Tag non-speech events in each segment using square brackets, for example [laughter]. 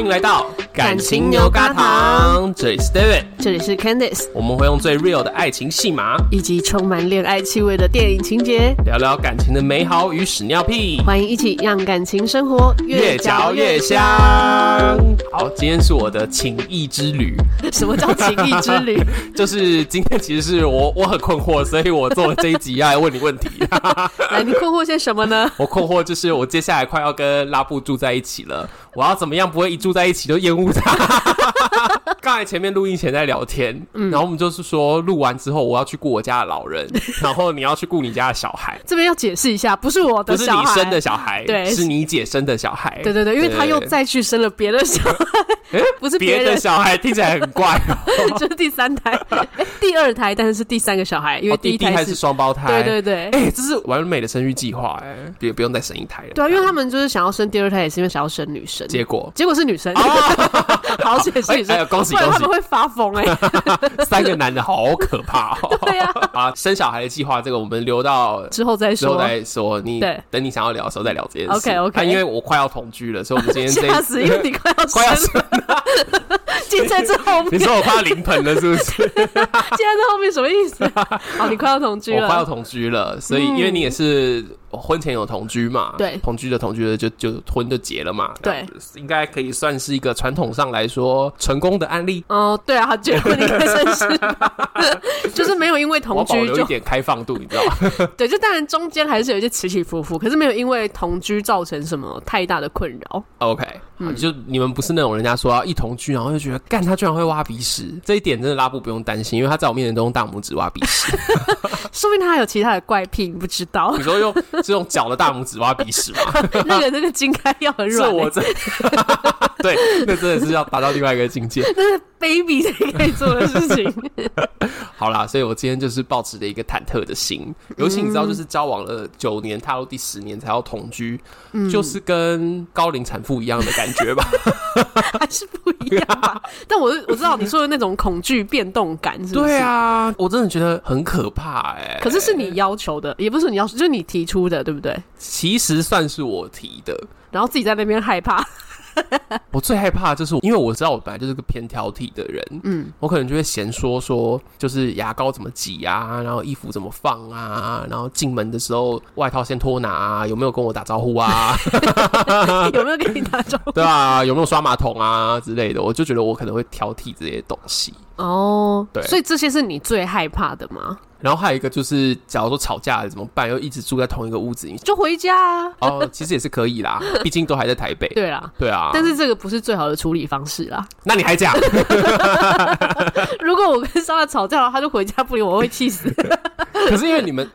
欢迎来到感情牛轧糖，这里是 David，这里是 Candice，我们会用最 real 的爱情戏码，以及充满恋爱气味的电影情节，聊聊感情的美好与屎尿屁。欢迎一起让感情生活越嚼越香。好，今天是我的情谊之旅。什么叫情谊之旅？[laughs] 就是今天其实是我我很困惑，所以我做了这一集要来问你问题。[laughs] 来，你困惑些什么呢？我困惑就是我接下来快要跟拉布住在一起了，我要怎么样不会一住在一起就厌恶他？刚才前面录音前在聊天，嗯，然后我们就是说录完之后我要去顾我家的老人，[laughs] 然后你要去顾你家的小孩。这边要解释一下，不是我的小孩，不是你生的小孩，对，是你姐生的小孩。对对对，因为他又再去生了别的小孩，[laughs] 欸、[laughs] 不是别的小孩，听起来很怪哦。就是第三胎，第二胎，但是是第三个小孩，因为第一胎是、双胞胎。对对对，哎、欸，这是完美的生育计划，哎，别不用再生一胎了。对啊，因为他们就是想要生第二胎，也是因为想要生女生。结果结果是女生，哦、[laughs] 好解释一下。哎，恭喜恭喜！他们会发疯哎、欸，[laughs] 三个男的好可怕哦。[laughs] 对呀，啊，生小孩的计划这个我们留到之后再说，之后再说。你对，等你想要聊的时候再聊这件事。OK OK。因为我快要同居了，所以我们今天这吓死，因为你快要快要生了，进在这后面。你说我快要临盆了是不是？进在这后面什么意思？好，你快要同居了，我快要同居了，所以因为你也是。婚前有同居嘛？对，同居的同居的就就婚就结了嘛？对，应该可以算是一个传统上来说成功的案例。哦，对啊，结婚应该算是，[laughs] 就是没有因为同居就有一点开放度，你知道吗？[laughs] 对，就当然中间还是有一些起起伏伏，可是没有因为同居造成什么太大的困扰。OK，嗯，就你们不是那种人家说要一同居然后就觉得干他居然会挖鼻屎，这一点真的拉布不用担心，因为他在我面前都用大拇指挖鼻屎，[laughs] 说不定他还有其他的怪癖，你不知道。[laughs] 你说用。是用脚的大拇指挖鼻屎吗？[laughs] 那个那个筋开要很软、欸。我这，对，那真的是要达到另外一个境界。那是 baby 才可以做的事情。[laughs] 好啦，所以我今天就是抱持着一个忐忑的心，尤其你知道，就是交往了九年，踏入第十年才要同居，嗯、就是跟高龄产妇一样的感觉吧？[laughs] 还是不一样吧？但我我知道你说的那种恐惧变动感是不是，对啊，我真的觉得很可怕哎、欸。可是是你要求的，也不是你要求，就是你提出的，对不对？其实算是我提的，然后自己在那边害怕。[laughs] 我最害怕就是，因为我知道我本来就是个偏挑剔的人，嗯，我可能就会嫌说说，就是牙膏怎么挤啊，然后衣服怎么放啊，然后进门的时候外套先脱拿啊，有没有跟我打招呼啊？[laughs] 有没有跟你打招呼？对啊，有没有刷马桶啊之类的？我就觉得我可能会挑剔这些东西。哦，对，所以这些是你最害怕的吗？然后还有一个就是，假如说吵架了怎么办？又一直住在同一个屋子里，就回家啊。哦，其实也是可以啦，[laughs] 毕竟都还在台北。对啦，对啊。但是这个不是最好的处理方式啦。那你还讲？[laughs] 如果我跟莎拉吵架了，他就回家不理我，我会气死。[laughs] 可是因为你们，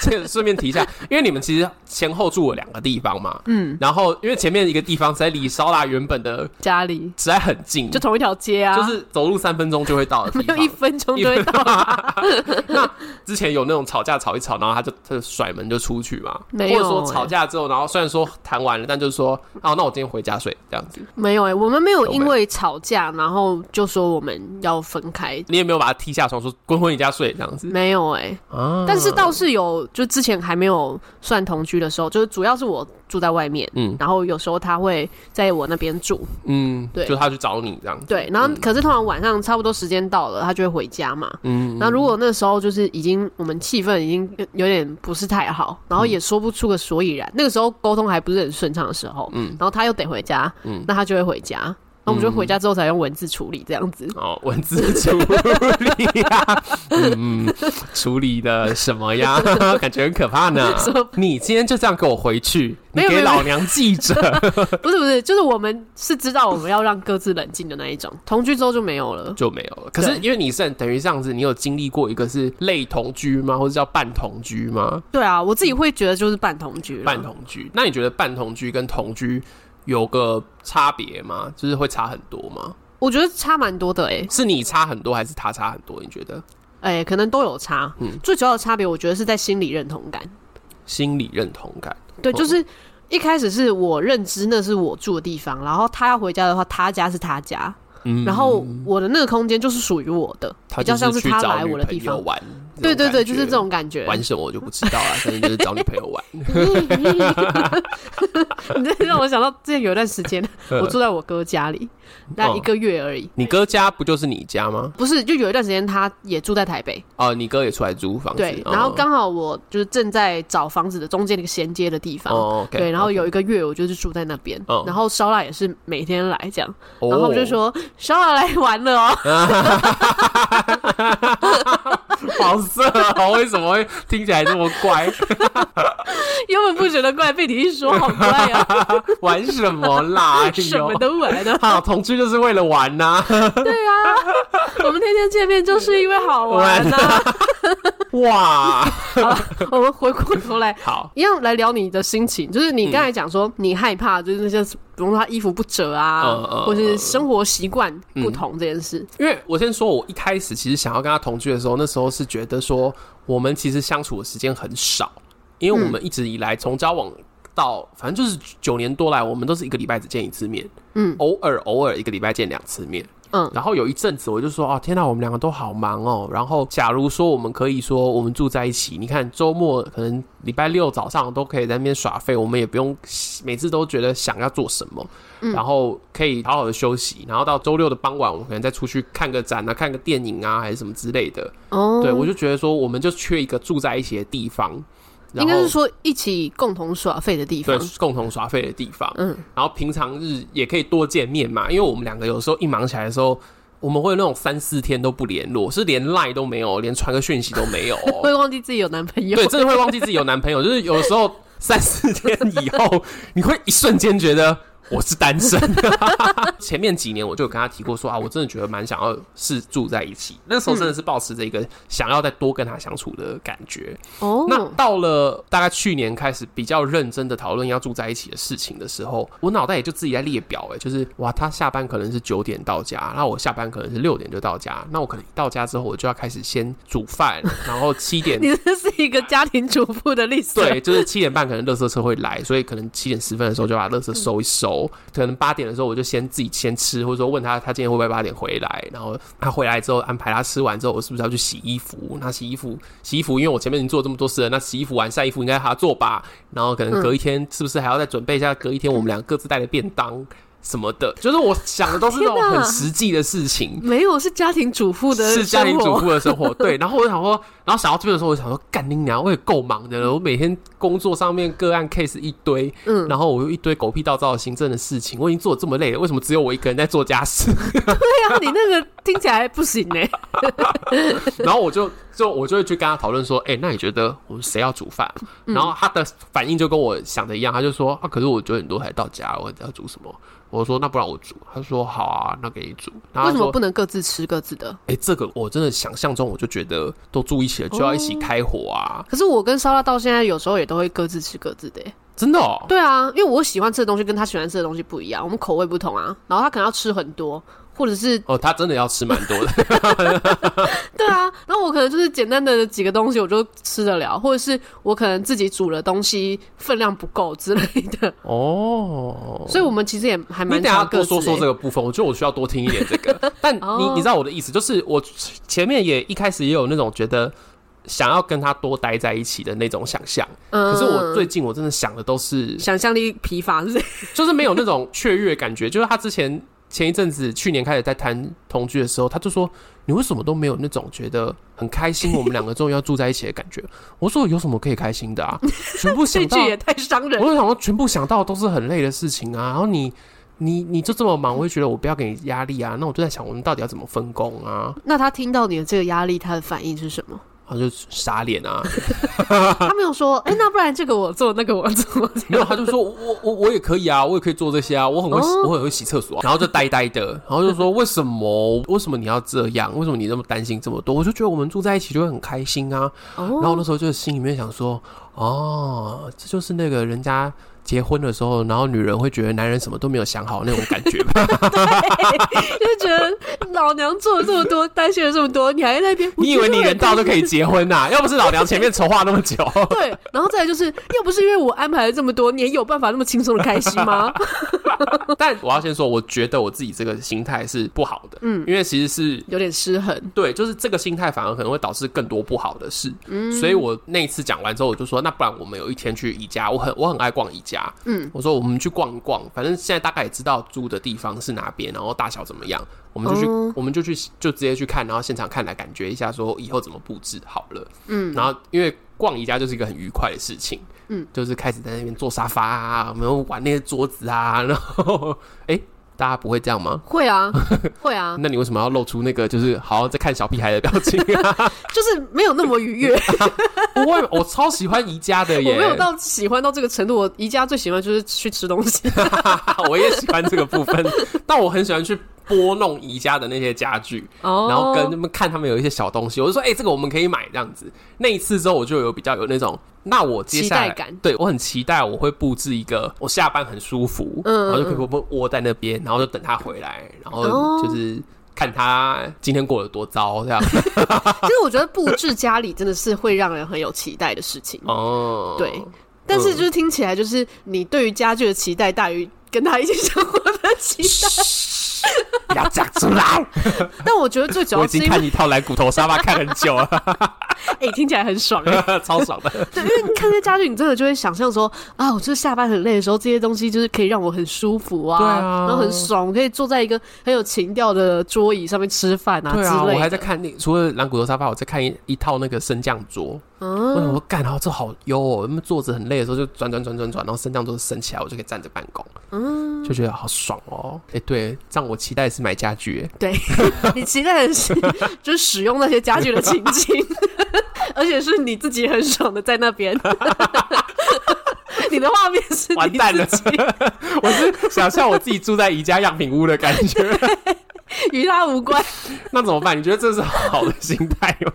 这个顺便提一下，因为你们其实前后住了两个地方嘛。嗯。然后因为前面一个地方在离莎拉原本的家里实在很近，就同一条街啊，就是走路三分钟就会到的地方，没有一分钟就会到。那之前有那种吵架吵一吵，然后他就他就甩门就出去嘛，没有、欸。或者说吵架之后，然后虽然说谈完了，但就是说，哦，那我今天回家睡这样子。没有哎、欸，我们没有因为吵架，然后就说我们要分开。你也没有把他踢下床，说滚回你家睡这样子。没有哎、欸，啊，但是倒是有，就之前还没有算同居的时候，就是主要是我。住在外面，嗯，然后有时候他会在我那边住，嗯，对，就他去找你这样。子，对，然后可是通常晚上差不多时间到了，他就会回家嘛，嗯，那如果那时候就是已经我们气氛已经有点不是太好，然后也说不出个所以然，嗯、那个时候沟通还不是很顺畅的时候，嗯，然后他又得回家，嗯，那他就会回家。我们就回家之后才用文字处理这样子。哦，文字处理呀、啊，嗯，处理的什么呀？[laughs] 感觉很可怕呢。[laughs] 你今天就这样给我回去，你给老娘记着。[laughs] 不是不是，就是我们是知道我们要让各自冷静的那一种。同居之后就没有了，就没有了。可是因为你是等于这样子，你有经历过一个是类同居吗？或者叫半同居吗？对啊，我自己会觉得就是半同居。半同居，那你觉得半同居跟同居？有个差别吗？就是会差很多吗？我觉得差蛮多的诶、欸，是你差很多还是他差很多？你觉得？哎、欸，可能都有差。嗯，最主要的差别，我觉得是在心理认同感。心理认同感，对，就是一开始是我认知那是我住的地方，然后他要回家的话，他家是他家，嗯，然后我的那个空间就是属于我的，比较像是他来我的地方玩。对对对，就是这种感觉。玩什么我就不知道了，反正就是找女朋友玩。[laughs] [laughs] 你这让我想到之前有一段时间，我住在我哥家里，大概一个月而已。哦、你哥家不就是你家吗？不是，就有一段时间他也住在台北。哦，你哥也出来租房子。对，然后刚好我就是正在找房子的中间那个衔接的地方。哦，okay, 对，然后有一个月我就是住在那边，哦、然后烧腊也是每天来这样，哦、然后我就说烧腊来玩了哦。[laughs] [laughs] 好色啊！为什么会听起来这么怪？[laughs] 原本不觉得怪，被你一说，好怪啊！[laughs] 玩什么啦？什么都玩的。好，同居就是为了玩呐、啊。对啊，我们天天见面就是因为好玩呐、啊。哇！好，我们回过头来，好，一样来聊你的心情。就是你刚才讲说，你害怕就是那些，比如说他衣服不折啊，嗯、或是生活习惯不同这件事、嗯。因为我先说，我一开始其实想要跟他同居的时候，那时候是觉得说，我们其实相处的时间很少，因为我们一直以来从交往到，反正就是九年多来，我们都是一个礼拜只见一次面，嗯，偶尔偶尔一个礼拜见两次面。嗯，然后有一阵子我就说啊，天哪，我们两个都好忙哦。然后假如说我们可以说我们住在一起，你看周末可能礼拜六早上都可以在那边耍废，我们也不用每次都觉得想要做什么，嗯、然后可以好好的休息。然后到周六的傍晚，我们可能再出去看个展啊，看个电影啊，还是什么之类的。哦，对，我就觉得说，我们就缺一个住在一起的地方。应该是说一起共同耍废的地方，对，共同耍废的地方。嗯，然后平常日也可以多见面嘛，因为我们两个有时候一忙起来的时候，我们会有那种三四天都不联络，是连赖都没有，连传个讯息都没有，[laughs] 会忘记自己有男朋友。对，真的会忘记自己有男朋友，就是有的时候三四天以后，你会一瞬间觉得。我是单身，[laughs] 前面几年我就有跟他提过说啊，我真的觉得蛮想要是住在一起。那时候真的是抱持着一个想要再多跟他相处的感觉。哦，那到了大概去年开始比较认真的讨论要住在一起的事情的时候，我脑袋也就自己在列表，哎，就是哇，他下班可能是九点到家，那我下班可能是六点就到家，那我可能一到家之后我就要开始先煮饭，然后七点，[laughs] 你这是一个家庭主妇的历史。对，就是七点半可能垃圾车会来，所以可能七点十分的时候就把垃圾收一收。可能八点的时候，我就先自己先吃，或者说问他他今天会不会八点回来，然后他回来之后安排他吃完之后，我是不是要去洗衣服？那洗衣服，洗衣服，因为我前面已经做这么多事了，那洗衣服完晒衣服应该还要做吧？然后可能隔一天是不是还要再准备一下？隔一天我们俩各自带的便当。什么的，就是我想的都是那种很实际的事情。[laughs] 没有，是家庭主妇的，是家庭主妇的生活。[laughs] 对，然后我就想说，然后想到这边的时候，我就想说，干你娘，我也够忙的了。我每天工作上面个案 case 一堆，嗯，然后我又一堆狗屁倒灶的行政的事情，我已经做得这么累了，为什么只有我一个人在做家事？[laughs] 对啊，你那个听起来不行呢。然后我就就我就会去跟他讨论说，哎、欸，那你觉得我们谁要煮饭？然后他的反应就跟我想的一样，他就说，啊，可是我九点多才到家，我要煮什么？我说那不然我煮，他说好啊，那给你煮。为什么不能各自吃各自的？哎、欸，这个我真的想象中，我就觉得都住一起了，就要一起开火啊。哦、可是我跟烧腊到现在有时候也都会各自吃各自的，真的哦。对啊，因为我喜欢吃的东西跟他喜欢吃的东西不一样，我们口味不同啊。然后他可能要吃很多。或者是哦，他真的要吃蛮多的，[laughs] 对啊。然后我可能就是简单的几个东西，我就吃得了，或者是我可能自己煮的东西分量不够之类的。哦，所以我们其实也还蛮。你等下多说说这个部分，我觉得我需要多听一点这个。但你、哦、你知道我的意思，就是我前面也一开始也有那种觉得想要跟他多待在一起的那种想象，嗯、可是我最近我真的想的都是想象力疲乏，是就是没有那种雀跃感觉，就是他之前。前一阵子，去年开始在谈同居的时候，他就说：“你为什么都没有那种觉得很开心，我们两个终于要住在一起的感觉？”我说：“有什么可以开心的啊？[laughs] 全部想到这也太伤人。”我就想说，全部想到都是很累的事情啊。然后你，你，你就这么忙，我会觉得我不要给你压力啊。那我就在想，我们到底要怎么分工啊？那他听到你的这个压力，他的反应是什么？他就傻脸啊，[laughs] 他没有说，哎、欸，那不然这个我做，那个我做，[laughs] 没有，他就说我我我也可以啊，我也可以做这些啊，我很会，哦、我很会洗厕所，啊，然后就呆呆的，然后就说为什么为什么你要这样？为什么你那么担心这么多？我就觉得我们住在一起就会很开心啊，哦、然后那时候就心里面想说，哦，这就是那个人家。结婚的时候，然后女人会觉得男人什么都没有想好那种感觉吧？[laughs] 对，就觉得老娘做了这么多，担心了这么多，你还在那边？你以为你人到就可以结婚呐、啊？[laughs] 要不是老娘前面筹划那么久，对，然后再来就是，要不是因为我安排了这么多，你也有办法那么轻松的开心吗？[laughs] 但我要先说，我觉得我自己这个心态是不好的，嗯，因为其实是有点失衡。对，就是这个心态反而可能会导致更多不好的事。嗯，所以我那一次讲完之后，我就说，那不然我们有一天去宜家，我很我很爱逛宜家，嗯，我说我们去逛一逛，反正现在大概也知道租的地方是哪边，然后大小怎么样，我们就去，哦、我们就去，就直接去看，然后现场看来感觉一下，说以后怎么布置好了，嗯，然后因为逛宜家就是一个很愉快的事情。嗯，就是开始在那边坐沙发啊，没有玩那些桌子啊，然后，[laughs] 哎、欸，大家不会这样吗？会啊，[laughs] 会啊。那你为什么要露出那个就是好像在看小屁孩的表情啊？[laughs] 就是没有那么愉悦。[laughs] 不会，我超喜欢宜家的耶。我没有到喜欢到这个程度，我宜家最喜欢就是去吃东西。我也喜欢这个部分，但我很喜欢去。拨弄宜家的那些家具然后跟他们看他们有一些小东西，我就说，哎、欸，这个我们可以买这样子。那一次之后，我就有比较有那种，那我接下来，对我很期待，我会布置一个，我下班很舒服，嗯，然后就可以窝窝在那边，然后就等他回来，然后就是看他今天过得多糟这样。其实我觉得布置家里真的是会让人很有期待的事情哦。对，但是就是听起来就是你对于家具的期待大于跟他一起生活的期待。要讲出来，[laughs] 但我觉得最主要我已经看一套蓝骨头沙发 [laughs] 看很久了，[laughs] 哎、欸，听起来很爽，超爽的。对，因为你看这些家具，你真的就会想象说啊，我就是下班很累的时候，这些东西就是可以让我很舒服啊，啊。然后很爽，我可以坐在一个很有情调的桌椅上面吃饭啊之类的。啊，我还在看那除了蓝骨头沙发，我在看一一套那个升降桌。嗯，我想说干，然后这好优哦，那么坐着很累的时候就转转转转转，然后升降桌升起来，我就可以站着办公，嗯，就觉得好爽哦。哎、欸，对，这样我期待是买家具，哎，对，[laughs] 你期待的是就是使用那些家具的情景，[laughs] 而且是你自己很爽的在那边，[laughs] 你的画面是完蛋了，我是想象我自己住在宜家样品屋的感觉，与他无关。那怎么办？你觉得这是好的心态吗？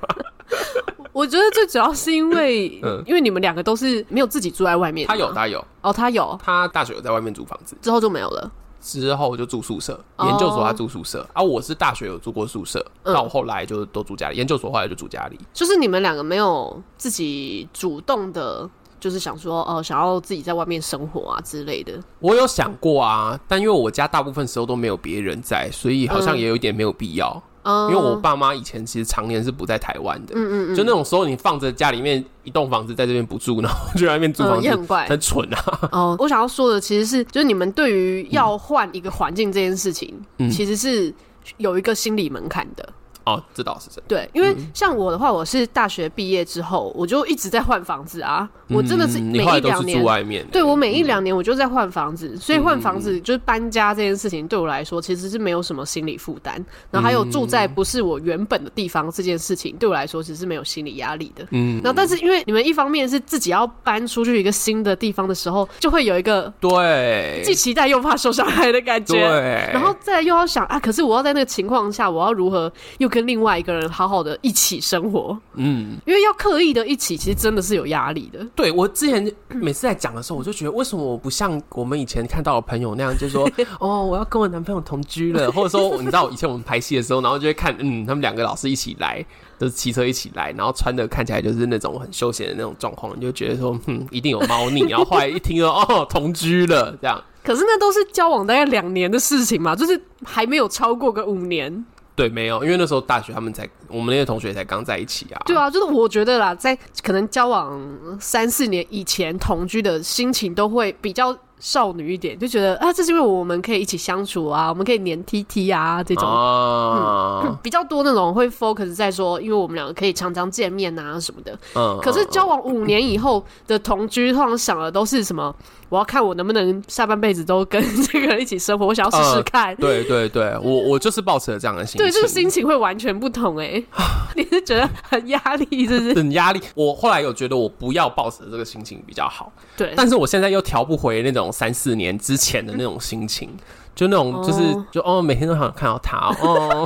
我觉得最主要是因为，嗯，因为你们两个都是没有自己住在外面。他有，他有。哦，他有。他大学有在外面租房子，之后就没有了。之后就住宿舍，研究所他住宿舍。啊我是大学有住过宿舍，到后来就都住家里。研究所后来就住家里。就是你们两个没有自己主动的，就是想说，哦，想要自己在外面生活啊之类的。我有想过啊，但因为我家大部分时候都没有别人在，所以好像也有一点没有必要。因为我爸妈以前其实常年是不在台湾的，嗯嗯嗯，就那种时候你放着家里面一栋房子在这边不住，然后就在外面租房子，也很怪，很蠢啊。哦，我想要说的其实是，就是你们对于要换一个环境这件事情，其实是有一个心理门槛的。哦，这倒是真的。对，因为像我的话，我是大学毕业之后，我就一直在换房子啊。我真的是每一两年，住外面。对，我每一两年我就在换房子，所以换房子就是搬家这件事情对我来说其实是没有什么心理负担。然后还有住在不是我原本的地方这件事情对我来说其实是没有心理压力的。嗯。然后，但是因为你们一方面是自己要搬出去一个新的地方的时候，就会有一个对既期待又怕受伤害的感觉。对。然后再又要想啊，可是我要在那个情况下，我要如何又跟另外一个人好好的一起生活，嗯，因为要刻意的一起，其实真的是有压力的。对，我之前 [clears throat] 每次在讲的时候，我就觉得为什么我不像我们以前看到的朋友那样，就是说 [laughs] 哦，我要跟我男朋友同居了，或者说你知道以前我们拍戏的时候，然后就会看，嗯，他们两个老师一起来，都、就是骑车一起来，然后穿的看起来就是那种很休闲的那种状况，你就觉得说，嗯，一定有猫腻。然后后来一听说哦，同居了这样，可是那都是交往大概两年的事情嘛，就是还没有超过个五年。对，没有，因为那时候大学他们才，我们那些同学才刚在一起啊。对啊，就是我觉得啦，在可能交往三四年以前同居的心情都会比较少女一点，就觉得啊，这是因为我们可以一起相处啊，我们可以黏 T T 啊这种，啊、嗯，比较多那种会 focus 在说，因为我们两个可以常常见面啊什么的。嗯，可是交往五年以后的同居，通常想的都是什么？我要看我能不能下半辈子都跟这个人一起生活，我想要试试看。呃、对对对，[laughs] 我我就是抱持了这样的心情。对，这个心情会完全不同哎、欸。[laughs] 你是觉得很压力，是不是？很压力。我后来有觉得我不要抱持这个心情比较好。对。但是我现在又调不回那种三四年之前的那种心情。就那种，就是、oh. 就哦，每天都想看到他 [laughs] 哦，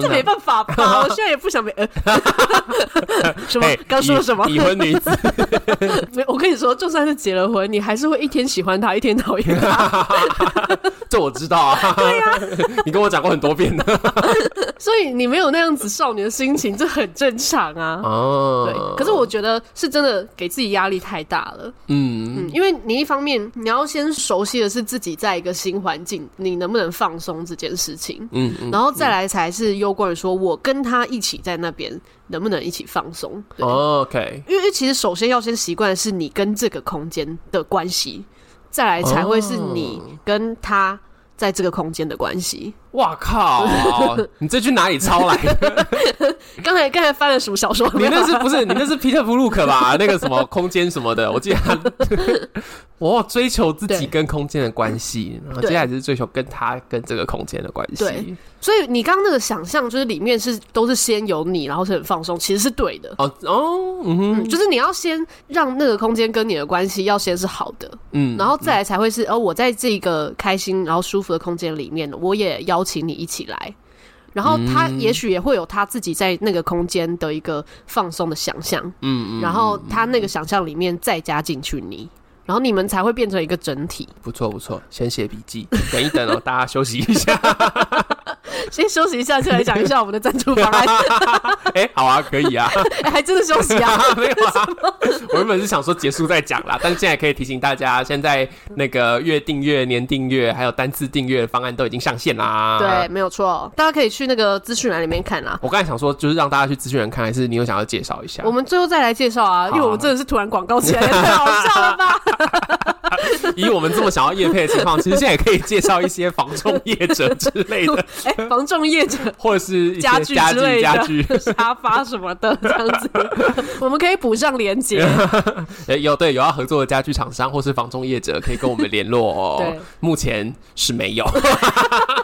这没办法吧？[laughs] 我现在也不想没。[laughs] 什么？刚说了什么？已婚女子。没，我跟你说，就算是结了婚，你还是会一天喜欢他，一天讨厌他。这我知道啊。对呀、啊，[laughs] 你跟我讲过很多遍的。[laughs] 所以你没有那样子少女的心情，这很正常啊。哦，对。可是我觉得是真的给自己压力太大了。嗯嗯，因为你一方面你要先熟悉的是自己在一个新环境，你能不能放松这件事情。嗯嗯，然后再来才是攸关于说我跟他一起在那边能不能一起放松。哦，OK。因为其实首先要先习惯的是你跟这个空间的关系，再来才会是你跟他在这个空间的关系。哇靠！[laughs] 你这句哪里抄来的？[laughs] 刚才刚才翻了什么小说？你那是不是？你那是皮特·布鲁克吧？[laughs] 那个什么空间什么的，我记得他。我追求自己跟空间的关系，然后接下来就是追求跟他跟这个空间的关系。对，所以你刚刚那个想象，就是里面是都是先有你，然后是很放松，其实是对的。哦哦，嗯哼，就是你要先让那个空间跟你的关系要先是好的，嗯，然后再来才会是哦，我在这个开心然后舒服的空间里面，我也要。邀请你一起来，然后他也许也会有他自己在那个空间的一个放松的想象，嗯嗯，然后他那个想象里面再加进去你，然后你们才会变成一个整体。不错不错，先写笔记，等一等哦，大家休息一下。[laughs] [laughs] 先休息一下，再来讲一下我们的赞助方案。[laughs] 哎、欸，好啊，可以啊。[laughs] 还真的休息啊？没有啊。我原本是想说结束再讲啦，但现在可以提醒大家，现在那个月订阅、年订阅还有单次订阅方案都已经上线啦。对，没有错，大家可以去那个资讯栏里面看啦。我刚才想说，就是让大家去资讯栏看，还是你有想要介绍一下？我们最后再来介绍啊，因为我们真的是突然广告起来，太好笑了吧？[laughs] 以我们这么想要业配的情况，其实现在也可以介绍一些房仲业者之类的。[laughs] 哎、欸，房仲业者或者是家具之类的家具、[laughs] 沙发什么的这样子，我们可以补上连结。有对有要合作的家具厂商或是房仲业者，可以跟我们联络哦。对，目前是没有。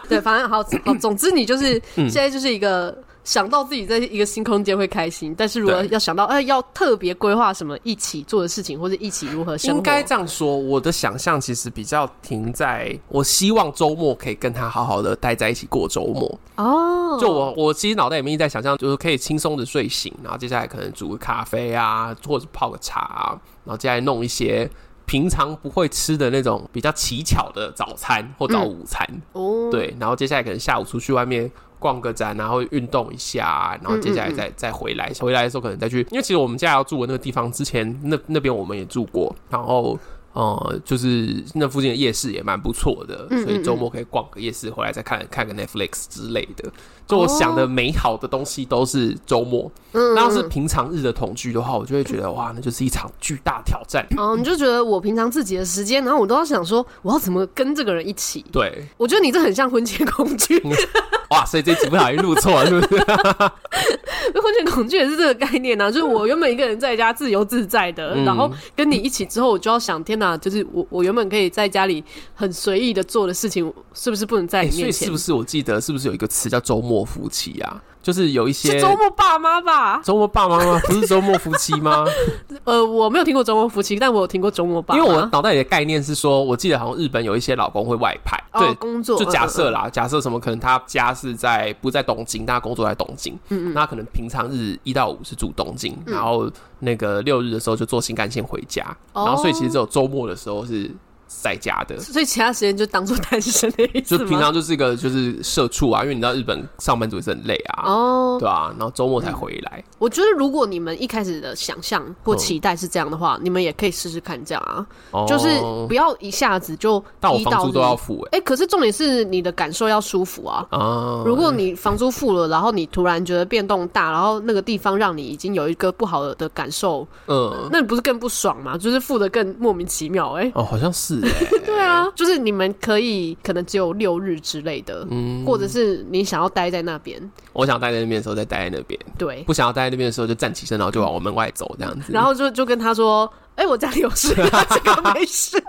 对，反正好，总之你就是、嗯、现在就是一个。想到自己在一个新空间会开心，但是如果要想到，哎，要特别规划什么一起做的事情，或者一起如何生活，应该这样说。我的想象其实比较停在，我希望周末可以跟他好好的待在一起过周末。哦，就我我其实脑袋里面一直在想象，就是可以轻松的睡醒，然后接下来可能煮个咖啡啊，或者泡个茶啊，然后接下来弄一些平常不会吃的那种比较奇巧的早餐或早午餐。哦、嗯，对，然后接下来可能下午出去外面。逛个展，然后运动一下，然后接下来再再回来。回来的时候可能再去，因为其实我们家要住的那个地方，之前那那边我们也住过，然后。哦，就是那附近的夜市也蛮不错的，所以周末可以逛个夜市，回来再看看个 Netflix 之类的。就我想的美好的东西都是周末。嗯，那要是平常日的同居的话，我就会觉得哇，那就是一场巨大挑战。[laughs] 哦，你就觉得我平常自己的时间，然后我都要想说，我要怎么跟这个人一起？对，我觉得你这很像婚前恐惧。[laughs] 哇，所以这集不小心录错了，是不是？[laughs] 婚前恐惧也是这个概念啊，就是我原本一个人在家自由自在的，然后跟你一起之后，我就要想，天哪！啊，就是我，我原本可以在家里很随意的做的事情，是不是不能在你面？所以是不是我记得是不是有一个词叫周末夫妻呀？就是有一些周末爸妈吧，周末爸妈吗？[laughs] 不是周末夫妻吗？[laughs] 呃，我没有听过周末夫妻，但我有听过周末爸。因为我脑袋里的概念是说，我记得好像日本有一些老公会外派，哦、对工作。就假设啦，嗯嗯假设什么可能他家是在不在东京，但他工作在东京，嗯嗯，那可能平常日一到五是住东京，嗯、然后那个六日的时候就坐新干线回家，嗯、然后所以其实只有周末的时候是。在家的，所以其他时间就当做单身的意思。就平常就是一个就是社畜啊，因为你知道日本上班族也是很累啊，哦，对啊，然后周末才回来。我觉得如果你们一开始的想象或期待是这样的话，你们也可以试试看这样啊，就是不要一下子就但我房租都要付哎，哎，可是重点是你的感受要舒服啊啊。如果你房租付了，然后你突然觉得变动大，然后那个地方让你已经有一个不好的感受，嗯，那你不是更不爽吗？就是付的更莫名其妙哎。哦，好像是。[laughs] 对啊，就是你们可以可能只有六日之类的，嗯，或者是你想要待在那边，我想待在那边的时候再待在那边，对，不想要待在那边的时候就站起身，然后就往我门外走这样子，然后就就跟他说，哎、欸，我家里有事，这个没事。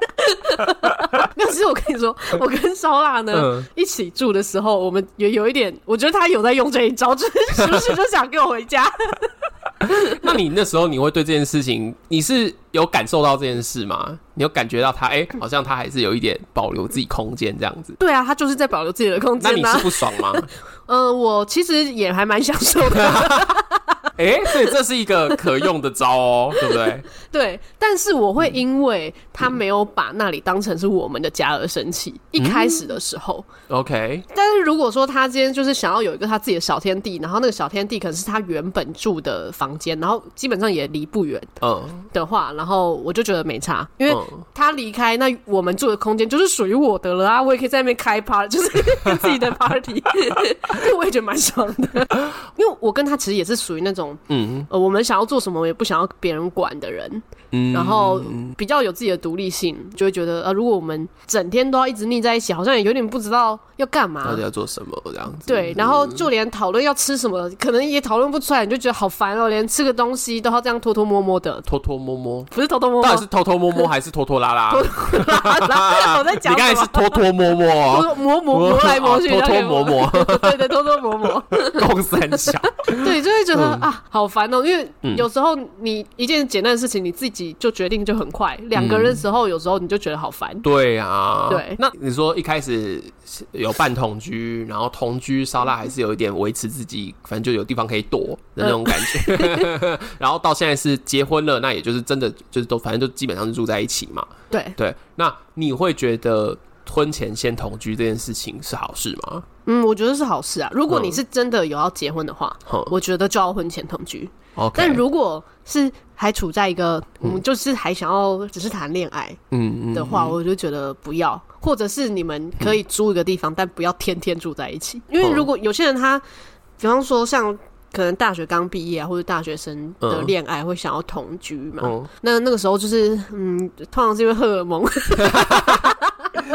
那其实我跟你说，我跟烧腊呢、嗯、一起住的时候，我们也有一点，我觉得他有在用这一招，就是时不时就想跟我回家。[laughs] 那你那时候你会对这件事情，你是有感受到这件事吗？你有感觉到他，哎、欸，好像他还是有一点保留自己空间这样子。对啊，他就是在保留自己的空间、啊。那你是不爽吗？嗯、[laughs] 呃，我其实也还蛮享受的。[laughs] 哎、欸，所以这是一个可用的招哦，对不对？[laughs] 对，但是我会因为他没有把那里当成是我们的家而生气。嗯、一开始的时候、嗯、，OK。但是如果说他今天就是想要有一个他自己的小天地，然后那个小天地可能是他原本住的房间，然后基本上也离不远，嗯的话，然后我就觉得没差，因为他离开，那我们住的空间就是属于我的了啊，我也可以在那边开 party，，就是自己的 party，[laughs] 我也觉得蛮爽的。因为我跟他其实也是属于那种，嗯，呃，我们想要做什么，我也不想要别人管的人，嗯，然后比较有自己的独立性，就会觉得，呃，如果我们整天都要一直腻在一起，好像也有点不知道要干嘛，到底要做什么这样子。对，然后就连讨论要吃什么，可能也讨论不出来，你就觉得好烦哦，连吃个东西都要这样偷偷摸摸的，偷偷摸摸，不是偷偷摸摸，到底是偷偷摸摸还是拖拖拉拉？拖拖拉拉，我在讲，你刚才是偷偷摸摸，摸摸摸来摸去，偷偷摸摸，对对，偷偷摸摸，[laughs] 公三小，对，就会觉得啊，好烦哦，因为有时候你一件简单的事情，你自己就决定就很快，两个人的时候，有时候你就觉得好烦。对啊，对，那你说一开始有半同居，然后同居，烧腊还是有一点维持自己，反正就有地方可以躲的那种感觉。[laughs] 然后到现在是结婚了，那也就是真的就是都反正就基本上是住在一起嘛。对对，那你会觉得婚前先同居这件事情是好事吗？嗯，我觉得是好事啊。如果你是真的有要结婚的话，嗯、我觉得就要婚前同居。但如果是还处在一个嗯，就是还想要只是谈恋爱嗯的话，我就觉得不要。或者是你们可以租一个地方，嗯、但不要天天住在一起。因为如果有些人他，比方说像可能大学刚毕业啊，或者大学生的恋爱会想要同居嘛，嗯、那那个时候就是嗯，通常是因为荷尔蒙。[laughs]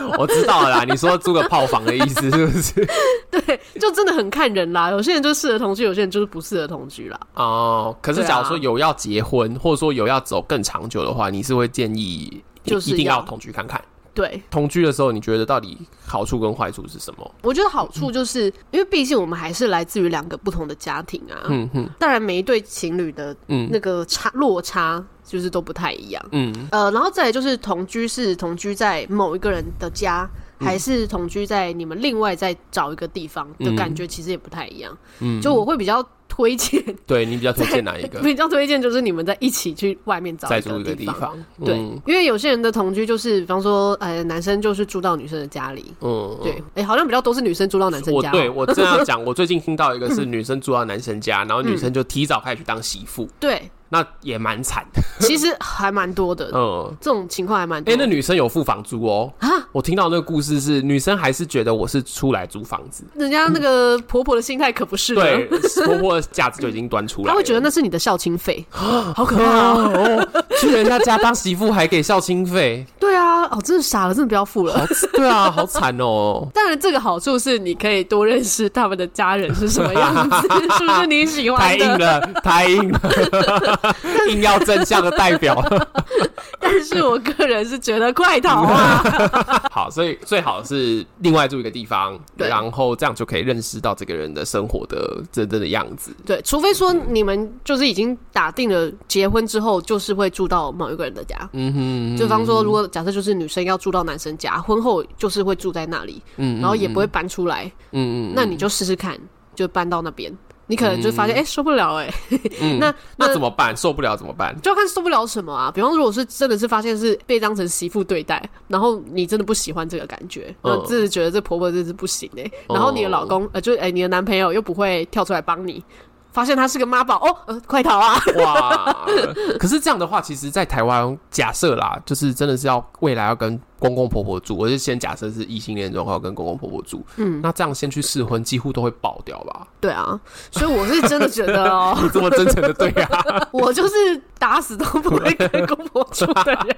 [laughs] 我知道了啦，你说租个炮房的意思是不是？[laughs] 对，就真的很看人啦。有些人就适合同居，有些人就是不适合同居啦。哦，可是假如说有要结婚，或者说有要走更长久的话，你是会建议就是一定要同居看看。对，同居的时候，你觉得到底好处跟坏处是什么？我觉得好处就是、嗯、因为毕竟我们还是来自于两个不同的家庭啊。嗯哼，当然每一对情侣的那个差落差。就是都不太一样，嗯，呃，然后再来就是同居是同居在某一个人的家，嗯、还是同居在你们另外再找一个地方的感觉，其实也不太一样，嗯，就我会比较推荐，[laughs] 对你比较推荐哪一个？[laughs] 比较推荐就是你们在一起去外面找一个地方，对，因为有些人的同居就是，比方说，呃，男生就是住到女生的家里，嗯，对，哎、欸，好像比较都是女生住到男生家，对我这样讲，[laughs] 我最近听到一个是女生住到男生家，然后女生就提早开始去当媳妇，对。那也蛮惨的，[laughs] 其实还蛮多的，嗯，这种情况还蛮多。哎，那女生有付房租哦？啊，我听到那个故事是女生还是觉得我是出来租房子，人家那个婆婆的心态可不是，对，婆婆的架子就已经端出来，她会觉得那是你的孝亲费，[gasps] 好可怕哦！去人家家当媳妇还给孝亲费，对啊，哦，真的傻了，真的不要付了，对啊，好惨哦。当然，这个好处是你可以多认识他们的家人是什么样子，[laughs] 是不是你喜欢的？太硬了，太硬了。[laughs] 硬要真相的代表，[laughs] 但是我个人是觉得快逃啊！[laughs] 好，所以最好是另外住一个地方，对，然后这样就可以认识到这个人的生活的真正的样子。对，除非说你们就是已经打定了结婚之后就是会住到某一个人的家，嗯哼，就方说如果假设就是女生要住到男生家，婚后就是会住在那里，嗯，然后也不会搬出来，嗯嗯，那你就试试看，就搬到那边。你可能就发现，哎、嗯欸，受不了、欸，哎、嗯，[laughs] 那那，怎么办？受不了怎么办？就要看受不了什么啊。比方说，如果是真的是发现是被当成媳妇对待，然后你真的不喜欢这个感觉，那自己觉得这婆婆真是不行哎、欸。然后你的老公，呃，就哎、欸，你的男朋友又不会跳出来帮你，发现他是个妈宝，哦，呃，快逃啊！[laughs] 哇！可是这样的话，其实，在台湾假设啦，就是真的是要未来要跟。公公婆婆住，我就先假设是异性恋状况，跟公公婆婆住。嗯，那这样先去试婚，几乎都会爆掉吧？对啊，所以我是真的觉得哦、喔，[laughs] 你这么真诚的对啊，[laughs] 我就是打死都不会跟公婆住的人。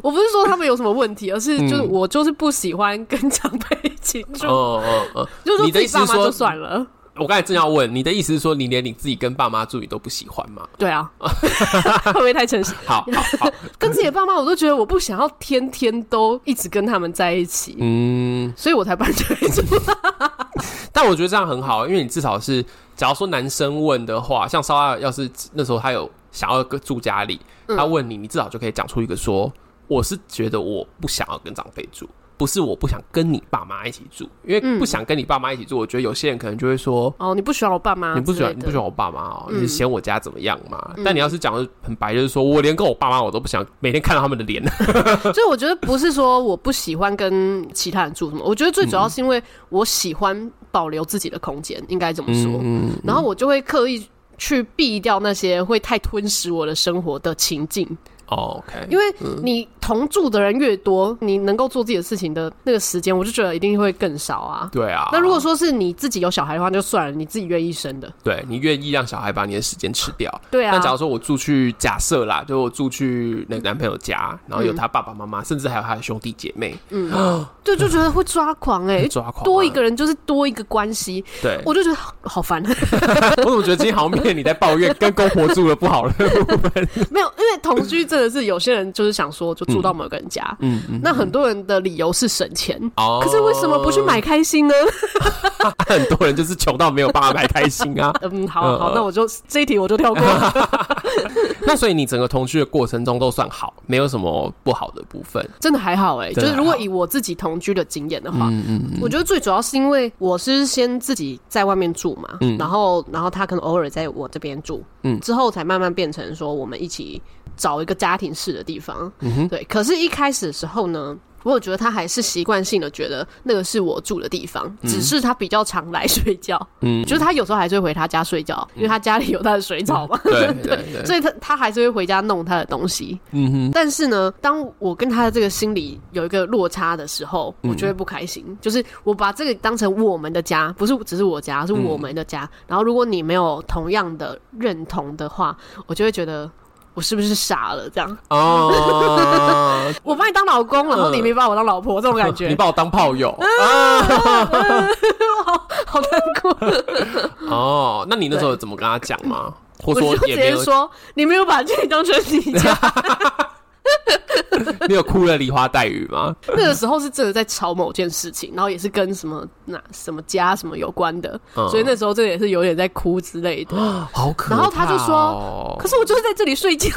我不是说他们有什么问题，而是就是我就是不喜欢跟长辈一起住。哦哦哦，就是说自己爸妈就算了。我刚才正要问你的意思是说，你连你自己跟爸妈住你都不喜欢吗？对啊，[laughs] 会不会太诚实？好，好，好，[laughs] 跟自己的爸妈，我都觉得我不想要天天都一直跟他们在一起，嗯，所以我才搬出来住。[laughs] 但我觉得这样很好，因为你至少是，假如说男生问的话，像烧腊，要是那时候他有想要住家里，他问你，你至少就可以讲出一个说，我是觉得我不想要跟长辈住。不是我不想跟你爸妈一起住，因为不想跟你爸妈一起住，我觉得有些人可能就会说，哦，你不喜欢我爸妈，你不喜欢你不喜欢我爸妈哦，你是嫌我家怎么样嘛？但你要是讲的很白，就是说我连跟我爸妈我都不想每天看到他们的脸。[laughs] [laughs] 所以我觉得不是说我不喜欢跟其他人住什么，我觉得最主要是因为我喜欢保留自己的空间，应该这么说。然后我就会刻意去避掉那些会太吞噬我的生活的情境。哦，OK，因为你同住的人越多，你能够做自己的事情的那个时间，我就觉得一定会更少啊。对啊。那如果说是你自己有小孩的话，就算了，你自己愿意生的。对，你愿意让小孩把你的时间吃掉。对啊。那假如说我住去假设啦，就我住去那个男朋友家，然后有他爸爸妈妈，甚至还有他的兄弟姐妹，嗯，[gasps] 对，就觉得会抓狂哎，抓狂，多一个人就是多一个关系。对，我就觉得好烦。[laughs] 我怎么觉得今天好像变成你在抱怨跟公婆住的不好了？[laughs] 没有，因为同居真的是有些人就是想说，就住到某个人家。嗯嗯。那很多人的理由是省钱。哦。可是为什么不去买开心呢？[laughs] 很多人就是穷到没有办法买开心啊。[laughs] 嗯，好好，那我就这一题我就跳过。[laughs] 那所以你整个同居的过程中都算好，没有什么不好的部分。真的还好哎，就是如果以我自己同居的经验的话，嗯嗯，我觉得最主要是因为我是先自己在外面住嘛，嗯，然后然后他可能偶尔在我这边住，嗯，之后才慢慢变成说我们一起。找一个家庭式的地方，对。可是，一开始的时候呢，我有觉得他还是习惯性的觉得那个是我住的地方，只是他比较常来睡觉，嗯，就是他有时候还是会回他家睡觉，因为他家里有他的水草嘛，[laughs] 对 [laughs] 对对，所以他他还是会回家弄他的东西，嗯哼。但是呢，当我跟他的这个心理有一个落差的时候，我就会不开心，就是我把这个当成我们的家，不是只是我家，是我们的家。然后，如果你没有同样的认同的话，我就会觉得。我是不是傻了？这样哦，[laughs] 我把你当老公，然后你没把我当老婆，这种感觉。你把我当炮友，好 [laughs] 好难过。哦，那你那时候怎么跟他讲吗？或者说直接说你没有把自己当成你家。[laughs] [laughs] 你有哭了梨花带雨吗？那个时候是真的在吵某件事情，然后也是跟什么那什么家什么有关的，嗯、所以那时候这也是有点在哭之类的。[gasps] 好可怕、哦！然后他就说：“可是我就是在这里睡觉。”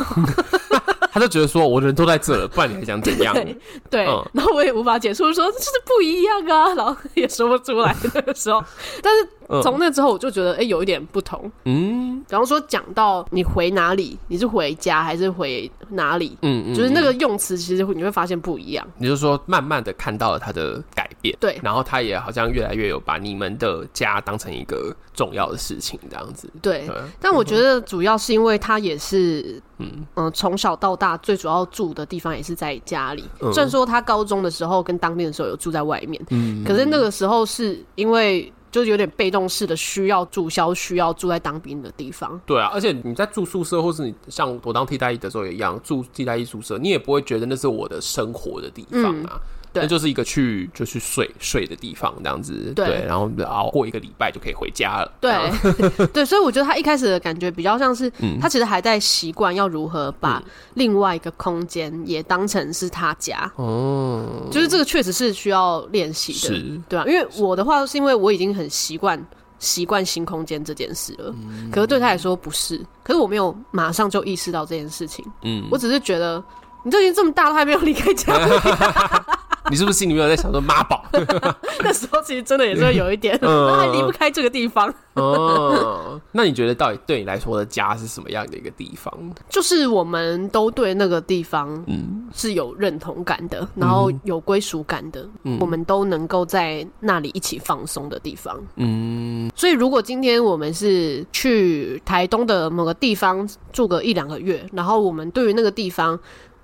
[laughs] [laughs] 他就觉得说：“我人都在这了，不然你还想怎样？”对，对嗯、然后我也无法解释说这是不一样啊，然后也说不出来那个时候，但是。从那之后，我就觉得哎、欸，有一点不同。嗯，比方说讲到你回哪里，你是回家还是回哪里？嗯嗯，就是那个用词，其实你会发现不一样。你就说慢慢的看到了他的改变，对，然后他也好像越来越有把你们的家当成一个重要的事情这样子。对，对但我觉得主要是因为他也是，嗯嗯，从小到大最主要住的地方也是在家里。嗯、虽然说他高中的时候跟当兵的时候有住在外面，嗯，可是那个时候是因为。就是有点被动式的，需要住校，需要住在当兵的地方。对啊，而且你在住宿舍，或是你像我当替代役的时候也一样，住替代役宿舍，你也不会觉得那是我的生活的地方啊。那就是一个去就去睡睡的地方，这样子。对，对，然后熬过一个礼拜就可以回家了。对。[laughs] 对，所以我觉得他一开始的感觉比较像是，[laughs] 嗯、他其实还在习惯要如何把另外一个空间也当成是他家。哦、嗯，就是这个确实是需要练习的，是。对啊，因为我的话是因为我已经很习惯习惯新空间这件事了，嗯、可是对他来说不是，可是我没有马上就意识到这件事情。嗯，我只是觉得你都已经这么大了，还没有离开家。[laughs] 你是不是心里面有在想说妈宝？[laughs] 那时候其实真的也是有一点，嗯、还离不开这个地方。哦，那你觉得到底对你来说的家是什么样的一个地方？就是我们都对那个地方嗯是有认同感的，嗯、然后有归属感的，嗯、我们都能够在那里一起放松的地方。嗯，所以如果今天我们是去台东的某个地方住个一两个月，然后我们对于那个地方。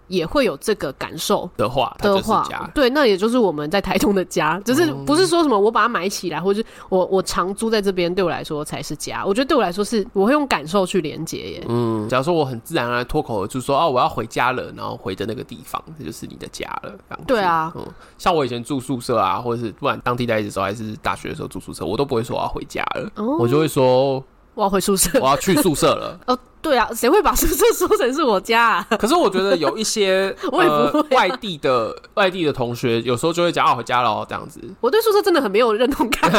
也会有这个感受的话，的话，对，那也就是我们在台东的家，只是不是说什么我把它买起来，或者我我常租在这边，对我来说才是家。我觉得对我来说是，我会用感受去连接耶。嗯，假如说我很自然而然脱口而出说啊，我要回家了，然后回的那个地方，这就是你的家了。对啊，嗯，像我以前住宿舍啊，或者是不管当地在的时候还是大学的时候住宿舍，我都不会说我要回家了，哦、我就会说。我要回宿舍，[laughs] 我要去宿舍了。[laughs] 哦，对啊，谁会把宿舍说成是我家啊？[laughs] 可是我觉得有一些我也不会啊呃、外地的外地的同学，有时候就会讲啊，回家了这样子。我对宿舍真的很没有认同感。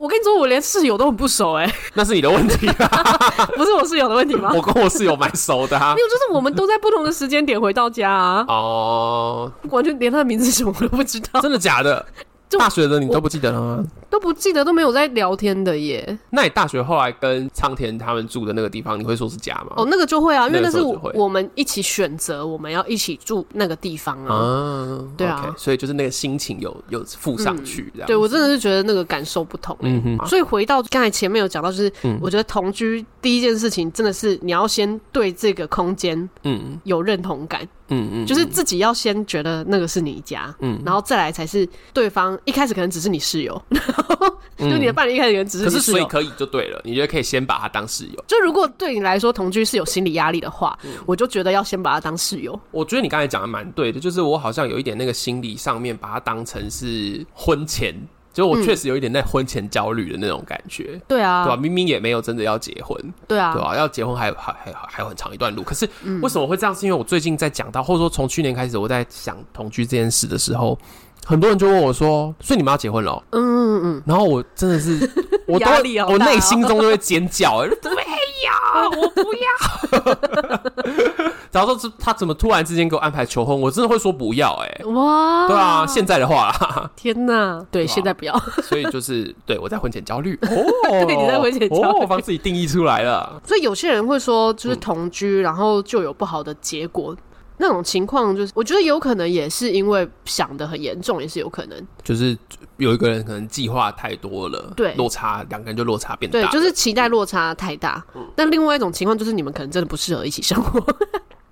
我跟你说，我连室友都很不熟哎、欸，那是你的问题啊，不是我室友的问题吗？我跟我室友蛮熟的啊。没有，就是我们都在不同的时间点回到家啊。哦，完全连他的名字什么我都不知道，真的假的？就大学的你都不记得了吗？都不记得，都没有在聊天的耶。那你大学后来跟苍田他们住的那个地方，你会说是家吗？哦，那个就会啊，因为那是我们一起选择我们要一起住那个地方啊。啊，对啊所以就是那个心情有有附上去这样、嗯。对我真的是觉得那个感受不同、欸。嗯哼。所以回到刚才前面有讲到，就是我觉得同居第一件事情真的是你要先对这个空间嗯有认同感。嗯嗯嗯，就是自己要先觉得那个是你家，嗯，然后再来才是对方。一开始可能只是你室友，[laughs] 然后就你的伴侣一开始可能只是你室友，可是所以可以就对了。你觉得可以先把他当室友？就如果对你来说同居是有心理压力的话，我就觉得要先把他当室友。我觉得你刚才讲的蛮对的，就是我好像有一点那个心理上面把他当成是婚前。就我确实有一点在婚前焦虑的那种感觉，嗯、对啊，对吧、啊？明明也没有真的要结婚，对啊，对吧、啊？要结婚还还还还有很长一段路。可是为什么会这样？是因为我最近在讲到，或者说从去年开始我在想同居这件事的时候，很多人就问我说：“所以你们要结婚了、喔？”嗯嗯嗯。然后我真的是，我都我内心中就会尖叫、[laughs] 我不要。假如说他怎么突然之间给我安排求婚，我真的会说不要、欸。哎，哇，对啊，现在的话啦，天哪，[laughs] 对，现在不要。[laughs] 所以就是对我在婚前焦虑哦，[laughs] 对，你在婚前焦虑，我帮自己定义出来了。所以有些人会说，就是同居，然后就有不好的结果。那种情况，就是我觉得有可能也是因为想的很严重，也是有可能。就是有一个人可能计划太多了，对，落差两个人就落差变大，对，就是期待落差太大。但另外一种情况就是你们可能真的不适合一起生活。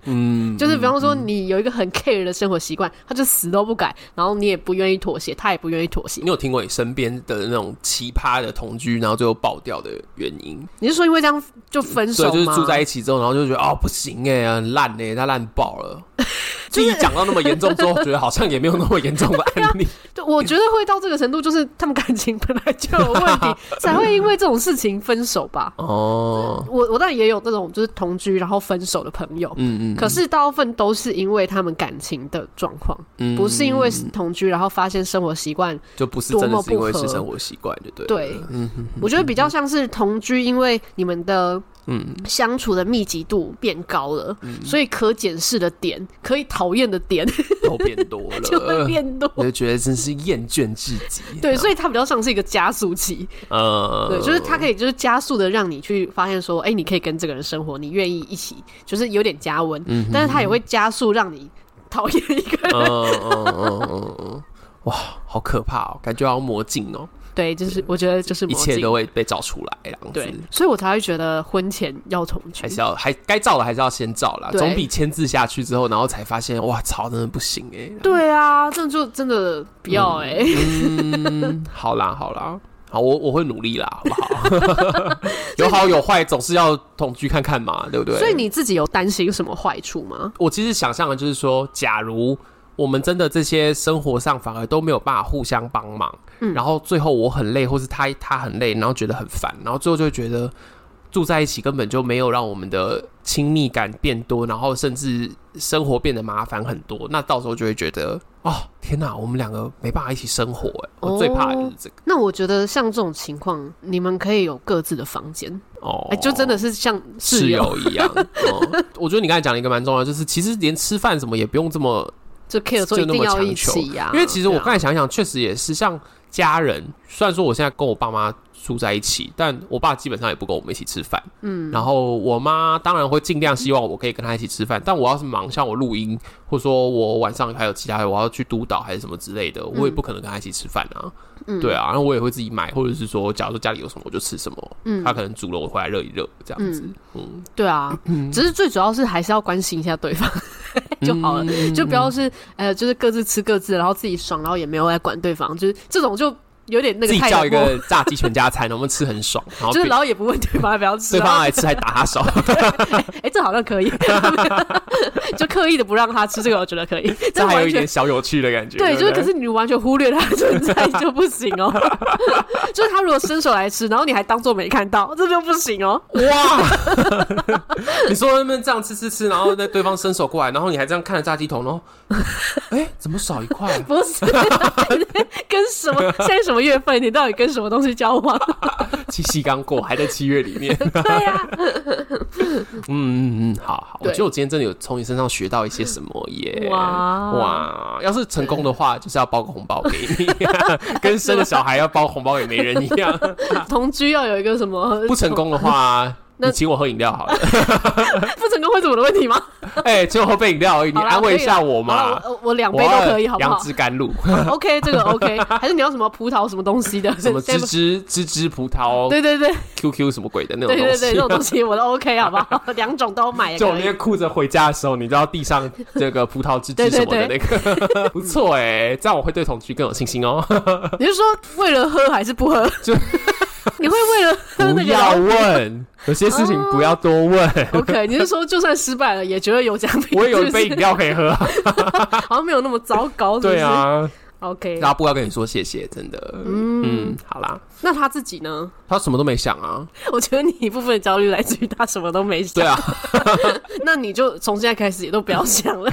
嗯，就是比方说你有一个很 care 的生活习惯，他就死都不改，然后你也不愿意妥协，他也不愿意妥协。你有听过你身边的那种奇葩的同居，然后最后爆掉的原因？你是说因为这样就分手吗？对，就是住在一起之后，然后就觉得哦不行哎、欸，很烂哎、欸，他烂爆了。[laughs] 自己讲到那么严重之后，觉得好像也没有那么严重的案例。[laughs] 对，我觉得会到这个程度，就是他们感情本来就有问题，[laughs] 才会因为这种事情分手吧。哦，我我当然也有那种就是同居然后分手的朋友，嗯嗯，可是大部分都是因为他们感情的状况，嗯，不是因为同居然后发现生活习惯就不是真的是因为是生活习惯，对对。对，嗯，我觉得比较像是同居，因为你们的。嗯，相处的密集度变高了，嗯、所以可检视的点、可以讨厌的点 [laughs] 都变多了，就会变多，我就觉得真是厌倦至极。对，所以它比较像是一个加速器。呃，对，就是它可以就是加速的让你去发现说，哎、欸，你可以跟这个人生活，你愿意一起，就是有点加温。嗯，但是它也会加速让你讨厌一个人。哇，好可怕哦，感觉好像魔镜哦。对，就是我觉得就是一切都会被照出来，这样子。对，所以我才会觉得婚前要同居，还是要还该照的还是要先照啦，总比签字下去之后，然后才发现哇操，真的不行哎。对啊，这就真的不要哎。嗯，好啦好啦，好，我我会努力啦，好不好？[laughs] 有好有坏，总是要同居看看嘛，对不对？所以你自己有担心什么坏处吗？我其实想象的就是说，假如。我们真的这些生活上反而都没有办法互相帮忙，嗯，然后最后我很累，或是他他很累，然后觉得很烦，然后最后就会觉得住在一起根本就没有让我们的亲密感变多，然后甚至生活变得麻烦很多。那到时候就会觉得，哦，天哪，我们两个没办法一起生活，哎，我最怕的就是这个。那我觉得像这种情况，你们可以有各自的房间哦，哎，就真的是像室友一样。[laughs] 哦，我觉得你刚才讲了一个蛮重要，就是其实连吃饭什么也不用这么。就 care 说一定要一起呀，因为其实我刚才想想，确实也是像家人。虽然说我现在跟我爸妈住在一起，但我爸基本上也不跟我们一起吃饭。嗯，然后我妈当然会尽量希望我可以跟他一起吃饭，但我要是忙，像我录音，或者说我晚上还有其他的，我要去督导还是什么之类的，我也不可能跟他一起吃饭啊。嗯，对啊，然后我也会自己买，或者是说，假如说家里有什么我就吃什么。嗯，他可能煮了我回来热一热这样子。嗯，对啊，[clears throat] 只是最主要是还是要关心一下对方就好了，就不要是呃，就是各自吃各自，然后自己爽，然后也没有来管对方，就是这种就。有点那个自己叫一个炸鸡全家餐，[laughs] 我们吃很爽，[laughs] 然后就是然后也不问对方要不要吃，对方来吃还打他手，[laughs] 哎、欸，这好像可以，就刻意的不让他吃这个，我觉得可以，这还有一点小有趣的感觉。对，就是可是你完全忽略他的存在就不行哦，就是他如果伸手来吃，然后你还当做没看到，这就不行哦。哇，你说他们这样吃吃吃，然后那对方伸手过来，然后你还这样看着炸鸡桶，然后哎、欸，怎么少一块？不是，跟什么？现在什么月份？你到底跟什么东西交往？七夕刚过，还在七月里面。[laughs] 对呀、啊，[laughs] 嗯嗯嗯，好好。我觉得我今天真的有从你身上学到一些什么耶！哇哇，要是成功的话，就是要包个红包给你，[laughs] 跟生了小孩要包红包给媒人一样。同居要有一个什么？不成功的话。你请我喝饮料好了，[laughs] 不成功会是我的问题吗？[laughs] 哎、欸，请我喝杯饮料而已，你安慰一下我嘛。我我两杯都可以，好不好？杨枝甘露，[laughs] OK，这个 OK，还是你要什么葡萄什么东西的？什么芝芝芝芝葡萄？对对对，QQ 什么鬼的那种东西？对对对，这种东西我都 OK，好不好？两种都买。就我那天哭着回家的时候，你知道地上这个葡萄芝芝什么的那个，不错哎、欸，这样我会对同居更有信心哦。你是说为了喝还是不喝？就。[laughs] 你会为了 [laughs] 不要问，有些事情不要多问。Oh, OK，你是说就算失败了也觉得有奖品？[laughs] 我也有一杯饮料可以喝，好像没有那么糟糕是是？对啊，OK。阿布要跟你说谢谢，真的。嗯嗯，好啦。那他自己呢？他什么都没想啊。我觉得你一部分的焦虑来自于他什么都没想。对啊，那你就从现在开始也都不要想了。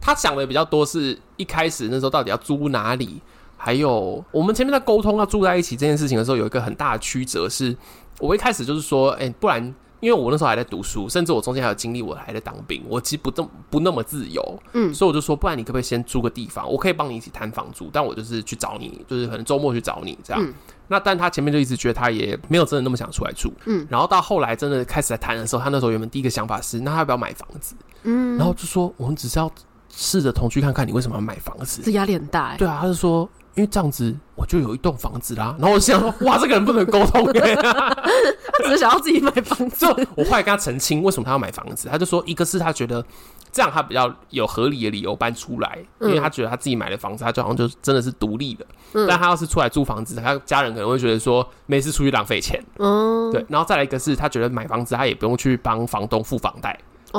他想的比较多，是一开始那时候到底要租哪里？还有，我们前面在沟通要住在一起这件事情的时候，有一个很大的曲折，是我一开始就是说，哎、欸，不然，因为我那时候还在读书，甚至我中间还有经历，我还在当兵，我其实不这么不那么自由，嗯，所以我就说，不然你可不可以先租个地方，我可以帮你一起谈房租，但我就是去找你，就是可能周末去找你这样。嗯、那但他前面就一直觉得他也没有真的那么想出来住，嗯，然后到后来真的开始在谈的时候，他那时候原本第一个想法是，那他要不要买房子？嗯，然后就说，我们只是要试着同居看看，你为什么要买房子？这压力很大，欸，对啊，他就说。因为这样子我就有一栋房子啦，然后我想说，哇，这个人不能沟通耶，[laughs] 他只是想要自己买房子。[laughs] 我后来跟他澄清，为什么他要买房子，他就说，一个是他觉得这样他比较有合理的理由搬出来，因为他觉得他自己买的房子，他就好像就真的是独立的。嗯、但他要是出来租房子，他家人可能会觉得说，每次出去浪费钱。嗯，对。然后再来一个是他觉得买房子，他也不用去帮房东付房贷。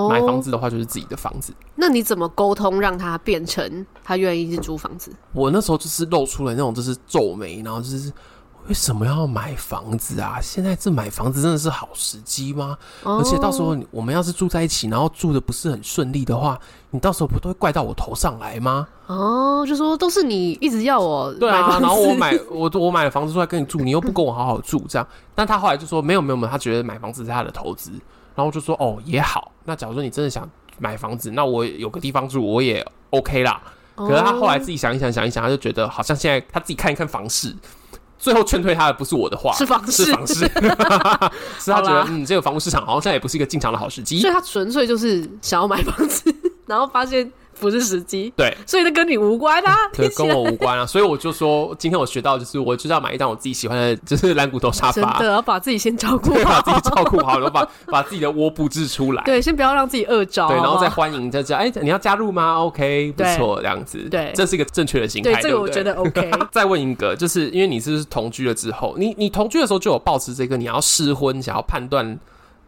买房子的话，就是自己的房子。那你怎么沟通让他变成他愿意去租房子？我那时候就是露出了那种就是皱眉，然后就是为什么要买房子啊？现在这买房子真的是好时机吗？而且到时候我们要是住在一起，然后住的不是很顺利的话，你到时候不都会怪到我头上来吗？哦，就说都是你一直要我对啊，然后我买我我买了房子出来跟你住，你又不跟我好好住，这样。但他后来就说没有没有没有，他觉得买房子是他的投资。然后就说哦也好，那假如说你真的想买房子，那我有个地方住我也 OK 啦。可是他后来自己想一想，想一想，他就觉得好像现在他自己看一看房市，最后劝退他的不是我的话，是房市，是房市，是他觉得嗯这个房屋市场好像也不是一个进场的好时机，所以他纯粹就是想要买房子，然后发现。不是时机，对，所以这跟你无关啊，[laughs] 对，跟我无关啊，所以我就说，今天我学到就是，我就是要买一张我自己喜欢的，[laughs] 就是蓝骨头沙发，真的要把自己先照顾好，[laughs] 把自己照顾好，然后把把自己的窝布置出来，对，先不要让自己饿着，对，然后再欢迎大家，哎，你要加入吗？OK，不错，这样子，对，这是一个正确的心态，对，这个我觉得 OK。再问一个，就是因为你是同居了之后，你你同居的时候就有抱持这个，你要试婚，想要判断。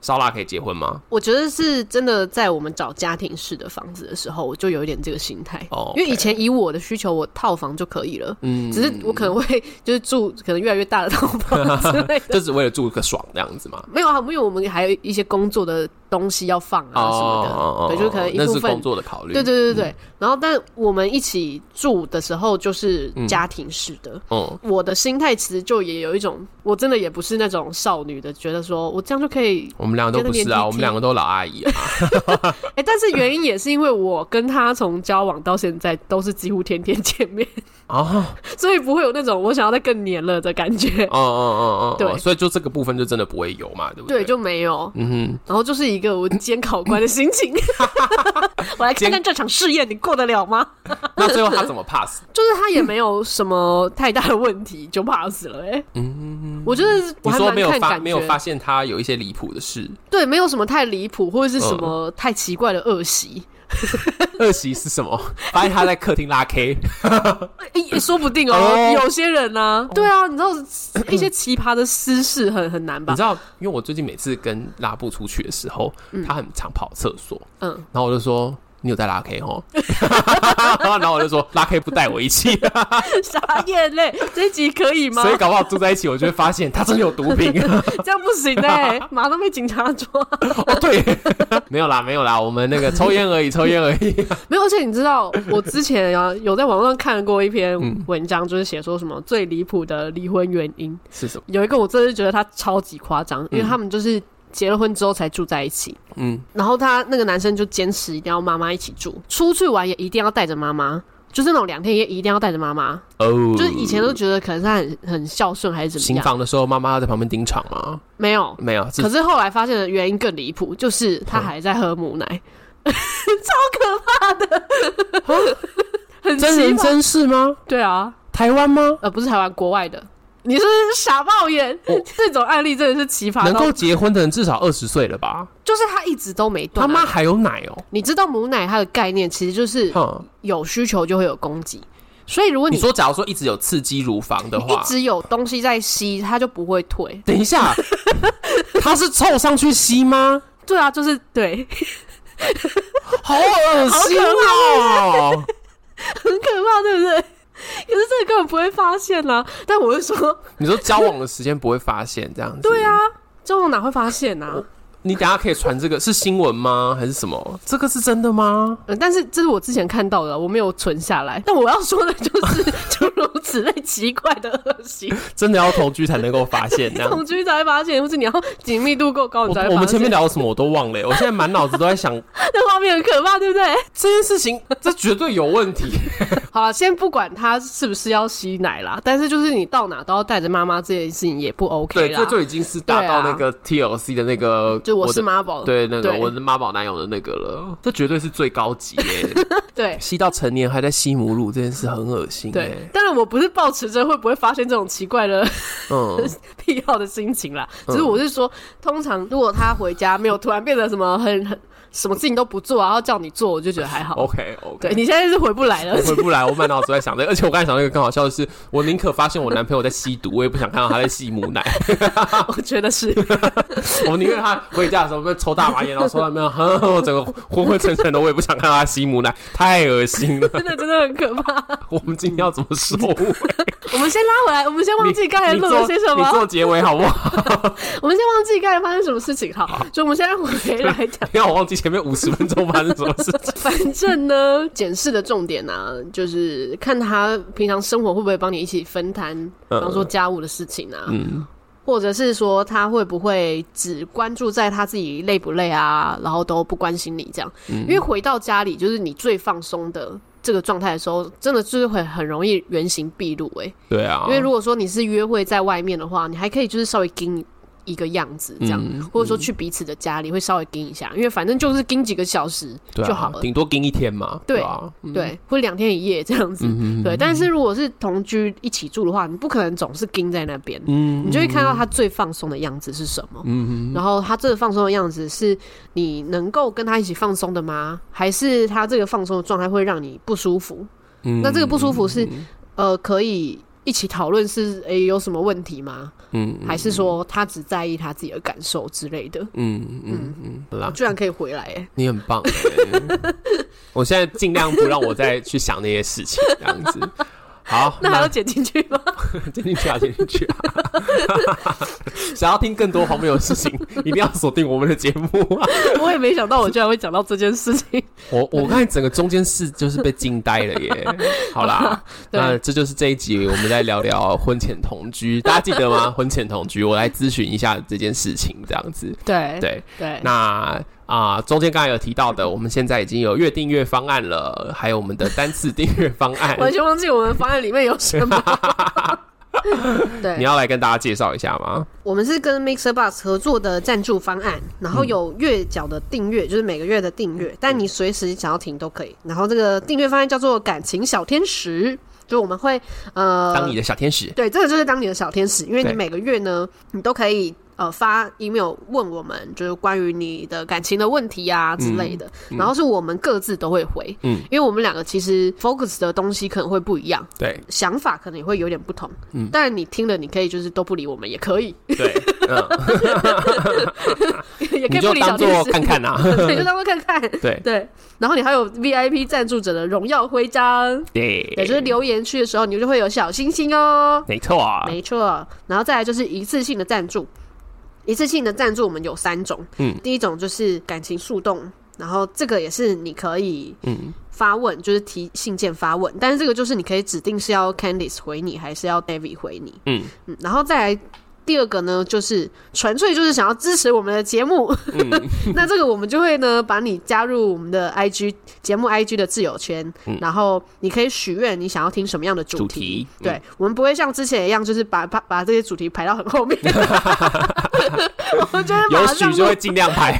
烧腊可以结婚吗？我觉得是真的，在我们找家庭式的房子的时候，我就有一点这个心态。哦，因为以前以我的需求，我套房就可以了。嗯，只是我可能会就是住可能越来越大的套房之类的，[laughs] 就只为了住个爽这样子嘛？没有啊，因为我们还有一些工作的东西要放啊什么的，对，就是可能一部分工作的考虑。对对对对，然后但我们一起住的时候就是家庭式的。嗯，我的心态其实就也有一种，我真的也不是那种少女的，觉得说我这样就可以。我们两个都不是啊，我们两个都老阿姨啊。[laughs] 哎，但是原因也是因为我跟他从交往到现在都是几乎天天见面啊，所以不会有那种我想要再更黏了的感觉。哦哦哦哦，对，所以就这个部分就真的不会有嘛，对不对？对，就没有。嗯哼，然后就是一个我监考官的心情，[laughs] 我来看看这场试验你过得了吗？[laughs] 那最后他怎么 pass？就是他也没有什么太大的问题就 pass 了。哎，嗯，我觉得你说没有发没有发现他有一些离谱的事。对，没有什么太离谱或者是什么太奇怪的恶习，[laughs] 恶习是什么？发现他在客厅拉 K，也说不定哦。Oh. 有些人呢、啊，对啊，你知道一些奇葩的私事很很难吧？你知道，因为我最近每次跟拉布出去的时候，嗯、他很常跑厕所，嗯，然后我就说。你有带拉 K 齁，[laughs] 然后我就说拉 K 不带我一起，[laughs] 傻眼嘞！这一集可以吗？所以搞不好住在一起，我就会发现他真的有毒品，[laughs] 这样不行嘞，马上被警察抓。哦，对，没有啦，没有啦，我们那个抽烟而已，抽烟而已。没有，而且你知道，我之前啊有在网上看过一篇文章，就是写说什么最离谱的离婚原因是什么？有一个我真的是觉得他超级夸张，因为他们就是。结了婚之后才住在一起，嗯，然后他那个男生就坚持一定要妈妈一起住，出去玩也一定要带着妈妈，就是那种两天也一定要带着妈妈。哦，就是以前都觉得可能是他很很孝顺还是怎么样。行房的时候妈妈要在旁边盯场吗？没有，没有。可是后来发现的原因更离谱，就是他还在喝母奶，嗯、[laughs] 超可怕的，[laughs] 很真人真事吗？对啊，台湾吗？呃，不是台湾，国外的。你是傻抱怨，哦、[laughs] 这种案例真的是奇葩。能够结婚的人至少二十岁了吧？就是他一直都没断，他妈还有奶哦。你知道母奶它的概念其实就是有需求就会有供给，所以如果你，你说假如说一直有刺激乳房的话，一直有东西在吸，它就不会退。等一下，[laughs] 它是凑上去吸吗？对啊，就是对，好恶心哦，[laughs] 很可怕，对不对？[laughs] 可是这个根本不会发现啦，但我会说，你说交往的时间不会发现这样子？[laughs] 对啊，交往哪会发现呢、啊？你等下可以传这个是新闻吗？还是什么？这个是真的吗？嗯，但是这是我之前看到的，我没有存下来。但我要说的就是 [laughs] 诸如此类奇怪的恶习，真的要同居才能够发现，这样同居才发现，或是你要紧密度够高，你才会发现。我们前面聊什么我都忘了，我现在满脑子都在想，[laughs] 那画面很可怕，对不对？这件事情这绝对有问题。[laughs] 好了，先不管他是不是要吸奶啦，但是就是你到哪都要带着妈妈，这件事情也不 OK 啦。对，这就已经是达到那个 TLC 的那个。就我是妈宝，对那个我是妈宝男友的那个了，[laughs] 这绝对是最高级耶。[laughs] 对，吸到成年还在吸母乳这件事很恶心。对，但是我不是抱持着会不会发现这种奇怪的嗯 [laughs] 癖好的心情啦，只是我是说，通常如果他回家没有突然变得什么很很。什么事情都不做，然后叫你做，我就觉得还好。OK OK，对，你现在是回不来了，回不来。我满脑子在想这个，而且我刚才想到一个更好笑的是，我宁可发现我男朋友在吸毒，我也不想看到他在吸母奶。[laughs] 我觉得是，[laughs] 我宁愿他回家的时候被抽大麻烟，然后抽到没有，我整个昏昏沉沉的，我也不想看到他吸母奶，太恶心了。真的真的很可怕。我们今天要怎么收尾？[laughs] 我们先拉回来，我们先忘记刚才录了些什么。你做结尾好不好？我们先忘记刚才发生什么事情，好，就我们现在回来讲。不要我忘记。前面五十分钟发生什么事情？[laughs] 反正呢，检视的重点呢、啊，就是看他平常生活会不会帮你一起分摊，比方说家务的事情啊，嗯，或者是说他会不会只关注在他自己累不累啊，然后都不关心你这样。嗯、因为回到家里，就是你最放松的这个状态的时候，真的就是会很容易原形毕露。哎，对啊，因为如果说你是约会在外面的话，你还可以就是稍微给一个样子这样，嗯、或者说去彼此的家里会稍微盯一下，嗯、因为反正就是盯几个小时就好了，顶、啊、多盯一天嘛。对，对，啊嗯、对，或两天一夜这样子。对，但是如果是同居一起住的话，你不可能总是盯在那边，嗯、你就会看到他最放松的样子是什么。然后他这个放松的样子是你能够跟他一起放松的吗？还是他这个放松的状态会让你不舒服？嗯、那这个不舒服是呃可以。一起讨论是诶、欸、有什么问题吗？嗯，还是说他只在意他自己的感受之类的？嗯嗯嗯，好啦，居然可以回来哎，你很棒哎！[laughs] 我现在尽量不让我再去想那些事情，这样子。好，[laughs] 那还要剪进去吗？[laughs] 剪进去啊，剪进去啊！[laughs] 想要听更多荒谬的事情，一定要锁定我们的节目啊！我也没想到，我居然会讲到这件事情。我我看整个中间是就是被惊呆了耶！好啦，那这就是这一集我们在聊聊婚前同居，大家记得吗？婚前同居，我来咨询一下这件事情，这样子。对对对，对那。啊、呃，中间刚才有提到的，我们现在已经有月订阅方案了，还有我们的单次订阅方案。[laughs] 完全忘记我们方案里面有什么。[laughs] 对，你要来跟大家介绍一下吗？我们是跟 MixerBox 合作的赞助方案，然后有月缴的订阅，就是每个月的订阅，但你随时想要停都可以。然后这个订阅方案叫做感情小天使，就我们会呃当你的小天使。对，这个就是当你的小天使，因为你每个月呢，你都可以。呃发 email 问我们，就是关于你的感情的问题啊之类的，嗯、然后是我们各自都会回，嗯，因为我们两个其实 focus 的东西可能会不一样，对，想法可能也会有点不同，嗯，但你听了你可以就是都不理我们也可以，对，嗯，[laughs] 也可以不理小天使，看看啊，[laughs] 对，就当做看看，对。对，然后你还有 VIP 赞助者的荣耀徽章，对，也就是留言区的时候你就会有小星星哦，没错。啊，没错，然后再来就是一次性的赞助。一次性的赞助我们有三种，嗯，第一种就是感情速动，然后这个也是你可以嗯。发问，嗯、就是提信件发问，但是这个就是你可以指定是要 Candice 回你，还是要 David 回你，嗯。嗯，然后再来。第二个呢，就是纯粹就是想要支持我们的节目，嗯、[laughs] 那这个我们就会呢把你加入我们的 IG 节目 IG 的自由圈，嗯、然后你可以许愿你想要听什么样的主题，主题嗯、对，我们不会像之前一样，就是把把把这些主题排到很后面，[laughs] [laughs] 我们就会有许就会尽量排，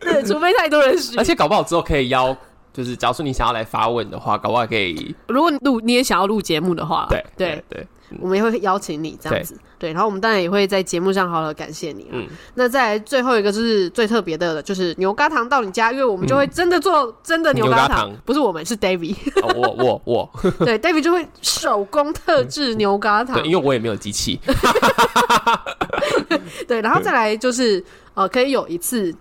对，除非太多人许，而且搞不好之后可以邀，就是假如说你想要来发问的话，搞不好可以，如果录你也想要录节目的话，对。对对我们也会邀请你这样子，对，然后我们当然也会在节目上好好感谢你。嗯，那再来最后一个就是最特别的，就是牛轧糖到你家，因为我们就会真的做真的牛轧糖，糖。不是我们是 David，哦、我我我，[laughs] 对，David 就会手工特制牛轧糖，对，因为我也没有机器，[laughs] 对，然后再来就是呃，可以有一次。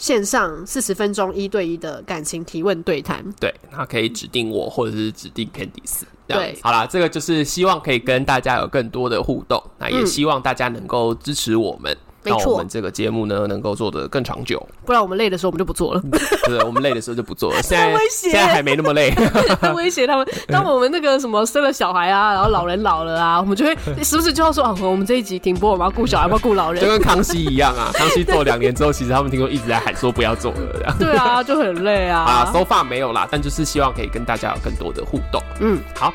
线上四十分钟一对一的感情提问对谈，对，那可以指定我，或者是指定 Candice。对，好啦，这个就是希望可以跟大家有更多的互动，那也希望大家能够支持我们。嗯让我们这个节目呢能够做得更长久，不然我们累的时候我们就不做了。[laughs] 对，我们累的时候就不做了。[laughs] 现在现在还没那么累，[laughs] 威胁他们。当我们那个什么生了小孩啊，然后老人老了啊，我们就会时不时就要说啊，我们这一集停播，我们要顾小孩，要顾老人，就跟康熙一样啊。康熙做两年之后，其实他们听说一直在喊说不要做了，这样。对啊，就很累啊。啊，收发没有啦，但就是希望可以跟大家有更多的互动。嗯，好。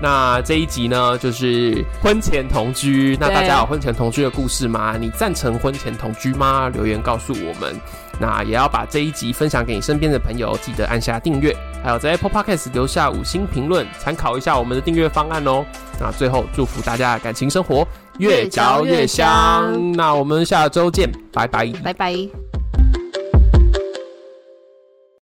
那这一集呢，就是婚前同居。那大家有婚前同居的故事吗？你赞成婚前同居吗？留言告诉我们。那也要把这一集分享给你身边的朋友，记得按下订阅，还有在 Apple Podcast 留下五星评论，参考一下我们的订阅方案哦。那最后祝福大家的感情生活越嚼越香。那我们下周见，拜拜，拜拜。